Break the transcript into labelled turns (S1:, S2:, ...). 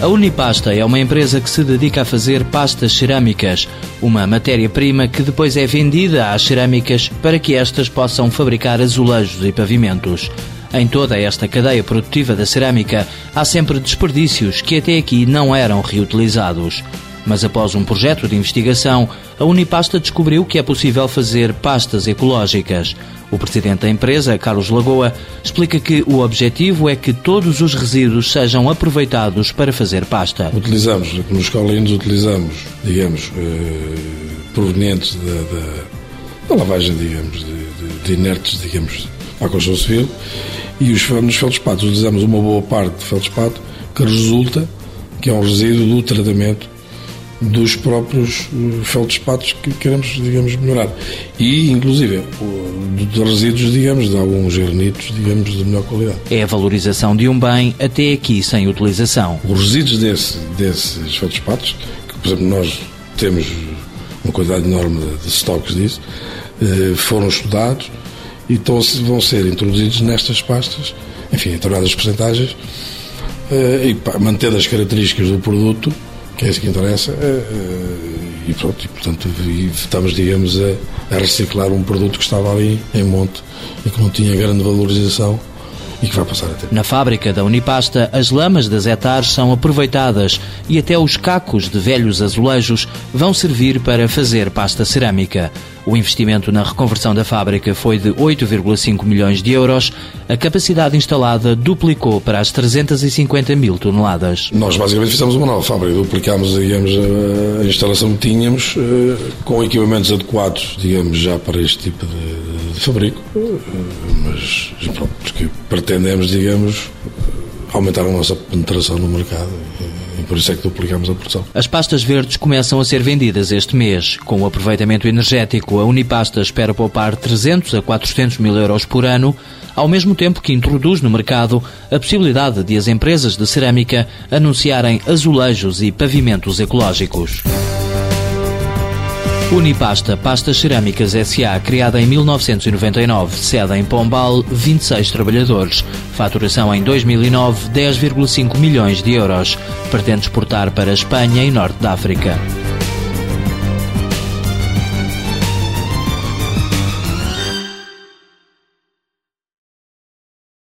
S1: A Unipasta é uma empresa que se dedica a fazer pastas cerâmicas, uma matéria-prima que depois é vendida às cerâmicas para que estas possam fabricar azulejos e pavimentos. Em toda esta cadeia produtiva da cerâmica, há sempre desperdícios que até aqui não eram reutilizados. Mas após um projeto de investigação, a Unipasta descobriu que é possível fazer pastas ecológicas. O presidente da empresa, Carlos Lagoa, explica que o objetivo é que todos os resíduos sejam aproveitados para fazer pasta.
S2: Utilizamos, nos colinos utilizamos, digamos, eh, provenientes da, da, da, lavagem, digamos, de, de, de inertes, digamos, à construção civil, e os, nos feldspatos utilizamos uma boa parte de feldspato que resulta que é um resíduo do tratamento dos próprios eh, feldspatos que queremos, digamos, melhorar. E, inclusive, de resíduos, digamos, de alguns granitos, digamos, de melhor qualidade.
S1: É a valorização de um bem até aqui sem utilização.
S2: Os resíduos desse, desses feldspatos, que, por exemplo, nós temos uma quantidade enorme de, estoques disso, eh, foram estudados e então vão ser introduzidos nestas pastas, enfim, em determinadas porcentagens, eh, e mantendo as características do produto, que é isso que interessa, eh, eh, e pronto, e portanto estamos, digamos, a, a reciclar um produto que estava ali em monte e que não tinha grande valorização e que vai passar a ter.
S1: Na fábrica da Unipasta, as lamas das hectares são aproveitadas e até os cacos de velhos azulejos vão servir para fazer pasta cerâmica. O investimento na reconversão da fábrica foi de 8,5 milhões de euros. A capacidade instalada duplicou para as 350 mil toneladas.
S2: Nós basicamente fizemos uma nova fábrica, duplicámos, digamos, a instalação que tínhamos eh, com equipamentos adequados, digamos, já para este tipo de, de fabrico. Mas, pronto, porque pretendemos, digamos, aumentar a nossa penetração no mercado e por isso é que duplicamos a produção.
S1: As pastas verdes começam a ser vendidas este mês. Com o aproveitamento energético, a Unipasta espera poupar 300 a 400 mil euros por ano, ao mesmo tempo que introduz no mercado a possibilidade de as empresas de cerâmica anunciarem azulejos e pavimentos ecológicos. Unipasta Pastas Cerâmicas SA, criada em 1999, sede em Pombal, 26 trabalhadores. Faturação em 2009, 10,5 milhões de euros. Pretende exportar para a Espanha e Norte da África.